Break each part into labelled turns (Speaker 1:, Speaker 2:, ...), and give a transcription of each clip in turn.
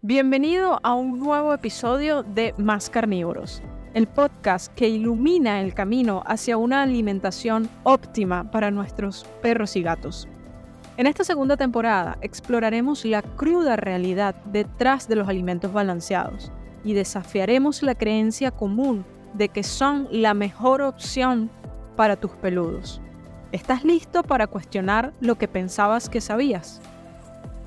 Speaker 1: Bienvenido a un nuevo episodio de Más Carnívoros, el podcast que ilumina el camino hacia una alimentación óptima para nuestros perros y gatos. En esta segunda temporada exploraremos la cruda realidad detrás de los alimentos balanceados y desafiaremos la creencia común de que son la mejor opción para tus peludos. ¿Estás listo para cuestionar lo que pensabas que sabías?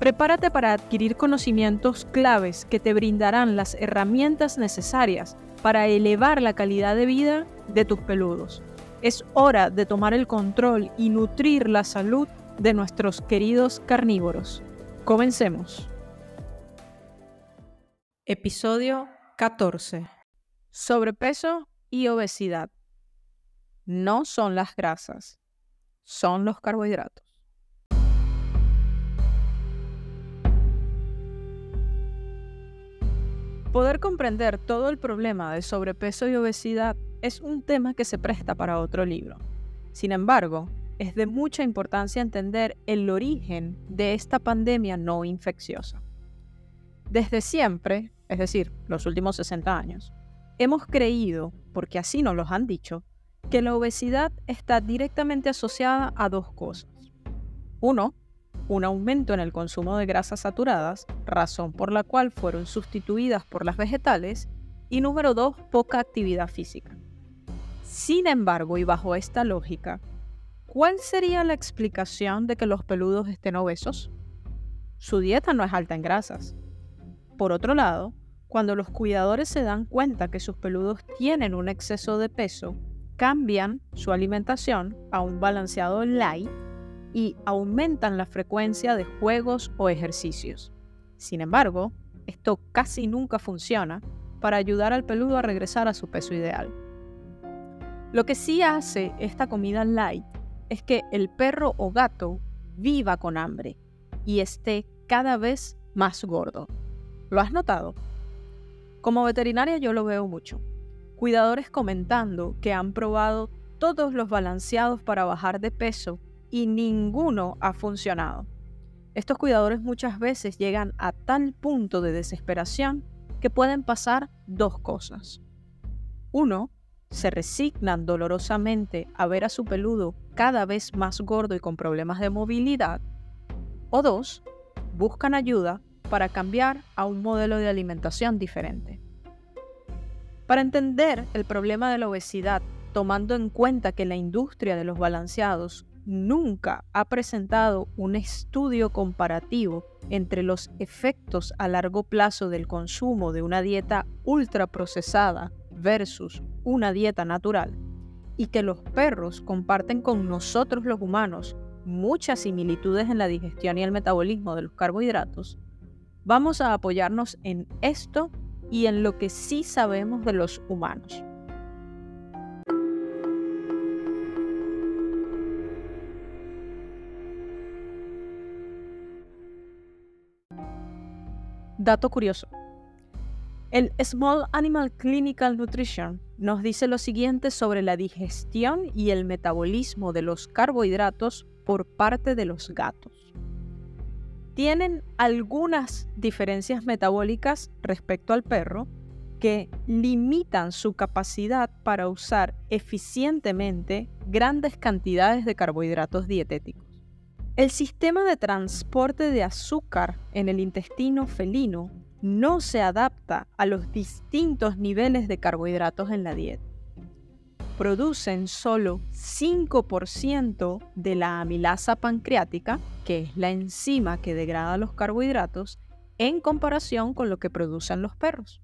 Speaker 1: Prepárate para adquirir conocimientos claves que te brindarán las herramientas necesarias para elevar la calidad de vida de tus peludos. Es hora de tomar el control y nutrir la salud de nuestros queridos carnívoros. Comencemos. Episodio 14. Sobrepeso y obesidad. No son las grasas, son los carbohidratos. Poder comprender todo el problema de sobrepeso y obesidad es un tema que se presta para otro libro. Sin embargo, es de mucha importancia entender el origen de esta pandemia no infecciosa. Desde siempre, es decir, los últimos 60 años, hemos creído, porque así nos lo han dicho, que la obesidad está directamente asociada a dos cosas. Uno, un aumento en el consumo de grasas saturadas, razón por la cual fueron sustituidas por las vegetales, y número dos, poca actividad física. Sin embargo, y bajo esta lógica, ¿cuál sería la explicación de que los peludos estén obesos? Su dieta no es alta en grasas. Por otro lado, cuando los cuidadores se dan cuenta que sus peludos tienen un exceso de peso, cambian su alimentación a un balanceado light y aumentan la frecuencia de juegos o ejercicios. Sin embargo, esto casi nunca funciona para ayudar al peludo a regresar a su peso ideal. Lo que sí hace esta comida light es que el perro o gato viva con hambre y esté cada vez más gordo. ¿Lo has notado? Como veterinaria yo lo veo mucho. Cuidadores comentando que han probado todos los balanceados para bajar de peso y ninguno ha funcionado. Estos cuidadores muchas veces llegan a tal punto de desesperación que pueden pasar dos cosas. Uno, se resignan dolorosamente a ver a su peludo cada vez más gordo y con problemas de movilidad. O dos, buscan ayuda para cambiar a un modelo de alimentación diferente. Para entender el problema de la obesidad, tomando en cuenta que la industria de los balanceados nunca ha presentado un estudio comparativo entre los efectos a largo plazo del consumo de una dieta ultraprocesada versus una dieta natural, y que los perros comparten con nosotros los humanos muchas similitudes en la digestión y el metabolismo de los carbohidratos, vamos a apoyarnos en esto y en lo que sí sabemos de los humanos. Dato curioso. El Small Animal Clinical Nutrition nos dice lo siguiente sobre la digestión y el metabolismo de los carbohidratos por parte de los gatos. Tienen algunas diferencias metabólicas respecto al perro que limitan su capacidad para usar eficientemente grandes cantidades de carbohidratos dietéticos. El sistema de transporte de azúcar en el intestino felino no se adapta a los distintos niveles de carbohidratos en la dieta. Producen solo 5% de la amilasa pancreática, que es la enzima que degrada los carbohidratos, en comparación con lo que producen los perros.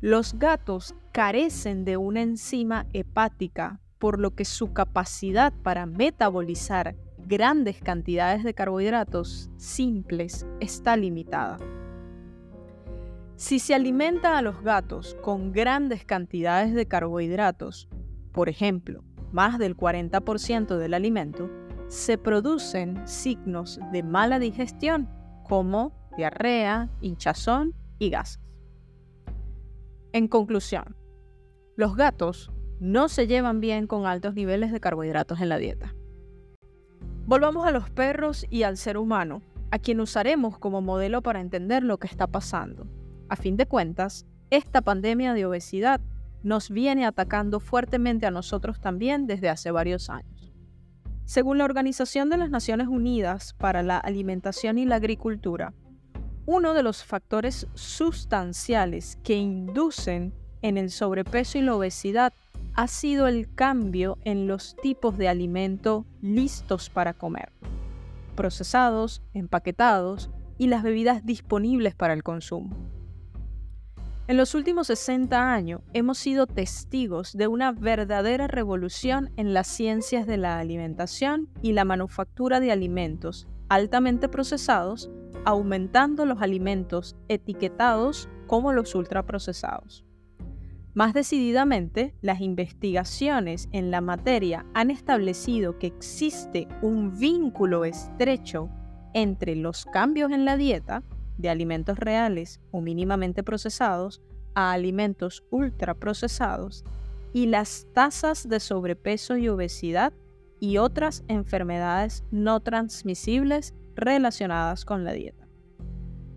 Speaker 1: Los gatos carecen de una enzima hepática, por lo que su capacidad para metabolizar grandes cantidades de carbohidratos simples está limitada. Si se alimenta a los gatos con grandes cantidades de carbohidratos, por ejemplo, más del 40% del alimento, se producen signos de mala digestión como diarrea, hinchazón y gases. En conclusión, los gatos no se llevan bien con altos niveles de carbohidratos en la dieta. Volvamos a los perros y al ser humano. a quien usaremos como modelo para entender lo que está pasando. A fin de cuentas, esta pandemia de obesidad nos viene atacando fuertemente a nosotros también desde hace varios años. Según la Organización de las Naciones Unidas para la Alimentación y la Agricultura, uno de los factores sustanciales que inducen en el sobrepeso y la obesidad ha sido el cambio en los tipos de alimento listos para comer, procesados, empaquetados y las bebidas disponibles para el consumo. En los últimos 60 años hemos sido testigos de una verdadera revolución en las ciencias de la alimentación y la manufactura de alimentos altamente procesados, aumentando los alimentos etiquetados como los ultraprocesados. Más decididamente, las investigaciones en la materia han establecido que existe un vínculo estrecho entre los cambios en la dieta, de alimentos reales o mínimamente procesados a alimentos ultraprocesados y las tasas de sobrepeso y obesidad y otras enfermedades no transmisibles relacionadas con la dieta.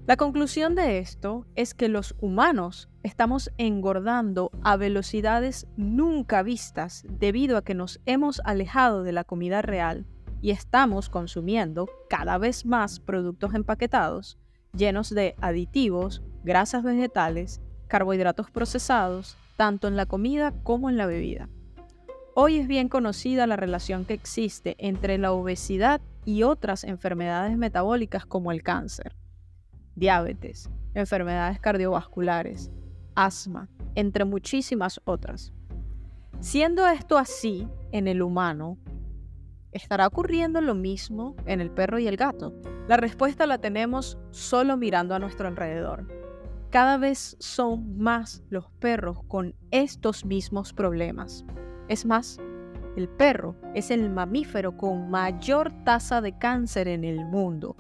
Speaker 1: La conclusión de esto es que los humanos estamos engordando a velocidades nunca vistas debido a que nos hemos alejado de la comida real y estamos consumiendo cada vez más productos empaquetados llenos de aditivos, grasas vegetales, carbohidratos procesados, tanto en la comida como en la bebida. Hoy es bien conocida la relación que existe entre la obesidad y otras enfermedades metabólicas como el cáncer, diabetes, enfermedades cardiovasculares, asma, entre muchísimas otras. Siendo esto así en el humano, ¿Estará ocurriendo lo mismo en el perro y el gato? La respuesta la tenemos solo mirando a nuestro alrededor. Cada vez son más los perros con estos mismos problemas. Es más, el perro es el mamífero con mayor tasa de cáncer en el mundo.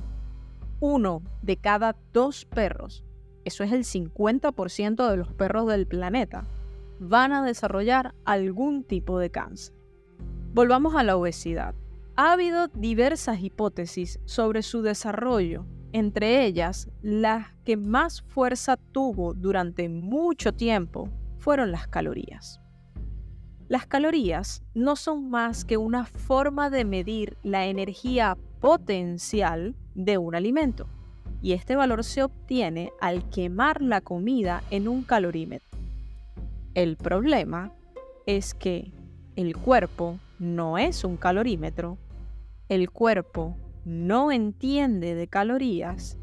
Speaker 1: Uno de cada dos perros, eso es el 50% de los perros del planeta, van a desarrollar algún tipo de cáncer. Volvamos a la obesidad. Ha habido diversas hipótesis sobre su desarrollo, entre ellas la que más fuerza tuvo durante mucho tiempo fueron las calorías. Las calorías no son más que una forma de medir la energía potencial de un alimento, y este valor se obtiene al quemar la comida en un calorímetro. El problema es que el cuerpo no es un calorímetro, el cuerpo no entiende de calorías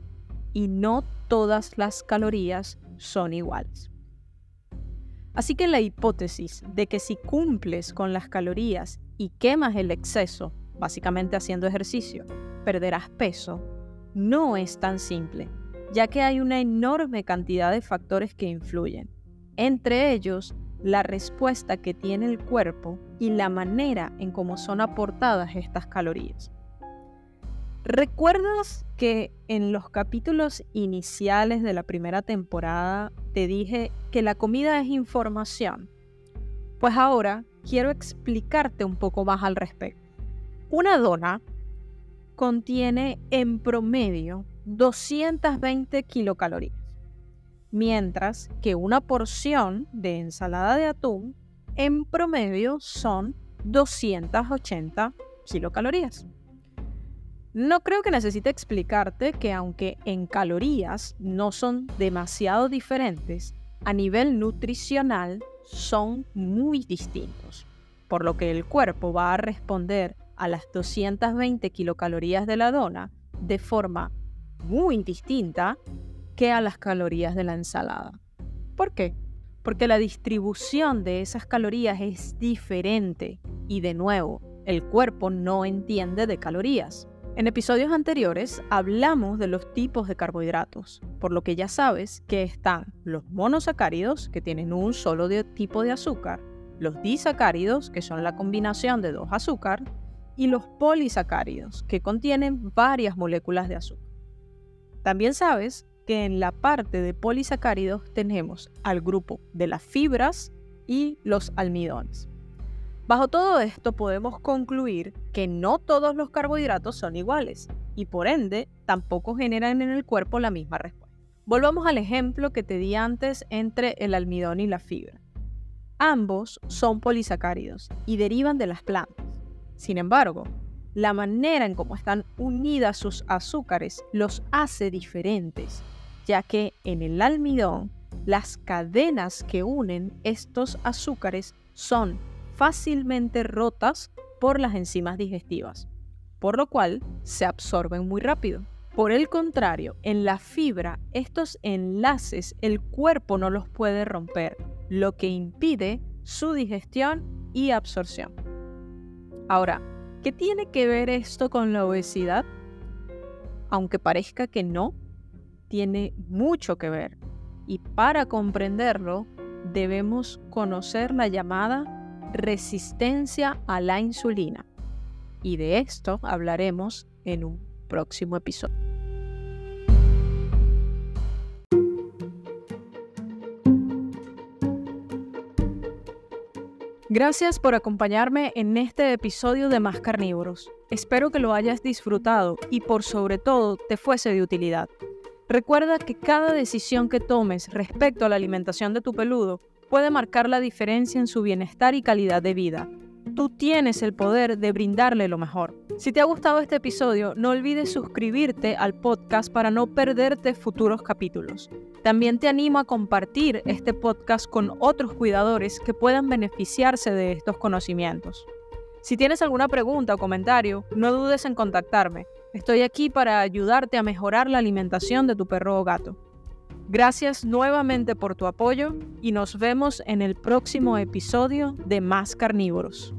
Speaker 1: y no todas las calorías son iguales. Así que la hipótesis de que si cumples con las calorías y quemas el exceso, básicamente haciendo ejercicio, perderás peso, no es tan simple, ya que hay una enorme cantidad de factores que influyen, entre ellos la respuesta que tiene el cuerpo y la manera en cómo son aportadas estas calorías. ¿Recuerdas que en los capítulos iniciales de la primera temporada te dije que la comida es información? Pues ahora quiero explicarte un poco más al respecto. Una dona contiene en promedio 220 kilocalorías mientras que una porción de ensalada de atún en promedio son 280 kilocalorías. No creo que necesite explicarte que aunque en calorías no son demasiado diferentes, a nivel nutricional son muy distintos, por lo que el cuerpo va a responder a las 220 kilocalorías de la dona de forma muy distinta que a las calorías de la ensalada. ¿Por qué? Porque la distribución de esas calorías es diferente y de nuevo, el cuerpo no entiende de calorías. En episodios anteriores hablamos de los tipos de carbohidratos, por lo que ya sabes que están los monosacáridos, que tienen un solo tipo de azúcar, los disacáridos, que son la combinación de dos azúcar, y los polisacáridos, que contienen varias moléculas de azúcar. También sabes que en la parte de polisacáridos tenemos al grupo de las fibras y los almidones. Bajo todo esto podemos concluir que no todos los carbohidratos son iguales y por ende tampoco generan en el cuerpo la misma respuesta. Volvamos al ejemplo que te di antes entre el almidón y la fibra. Ambos son polisacáridos y derivan de las plantas. Sin embargo, la manera en cómo están unidas sus azúcares los hace diferentes, ya que en el almidón las cadenas que unen estos azúcares son fácilmente rotas por las enzimas digestivas, por lo cual se absorben muy rápido. Por el contrario, en la fibra, estos enlaces el cuerpo no los puede romper, lo que impide su digestión y absorción. Ahora, ¿qué tiene que ver esto con la obesidad? Aunque parezca que no, tiene mucho que ver. Y para comprenderlo, debemos conocer la llamada resistencia a la insulina. Y de esto hablaremos en un próximo episodio. Gracias por acompañarme en este episodio de Más Carnívoros. Espero que lo hayas disfrutado y por sobre todo te fuese de utilidad. Recuerda que cada decisión que tomes respecto a la alimentación de tu peludo puede marcar la diferencia en su bienestar y calidad de vida. Tú tienes el poder de brindarle lo mejor. Si te ha gustado este episodio, no olvides suscribirte al podcast para no perderte futuros capítulos. También te animo a compartir este podcast con otros cuidadores que puedan beneficiarse de estos conocimientos. Si tienes alguna pregunta o comentario, no dudes en contactarme. Estoy aquí para ayudarte a mejorar la alimentación de tu perro o gato. Gracias nuevamente por tu apoyo y nos vemos en el próximo episodio de Más Carnívoros.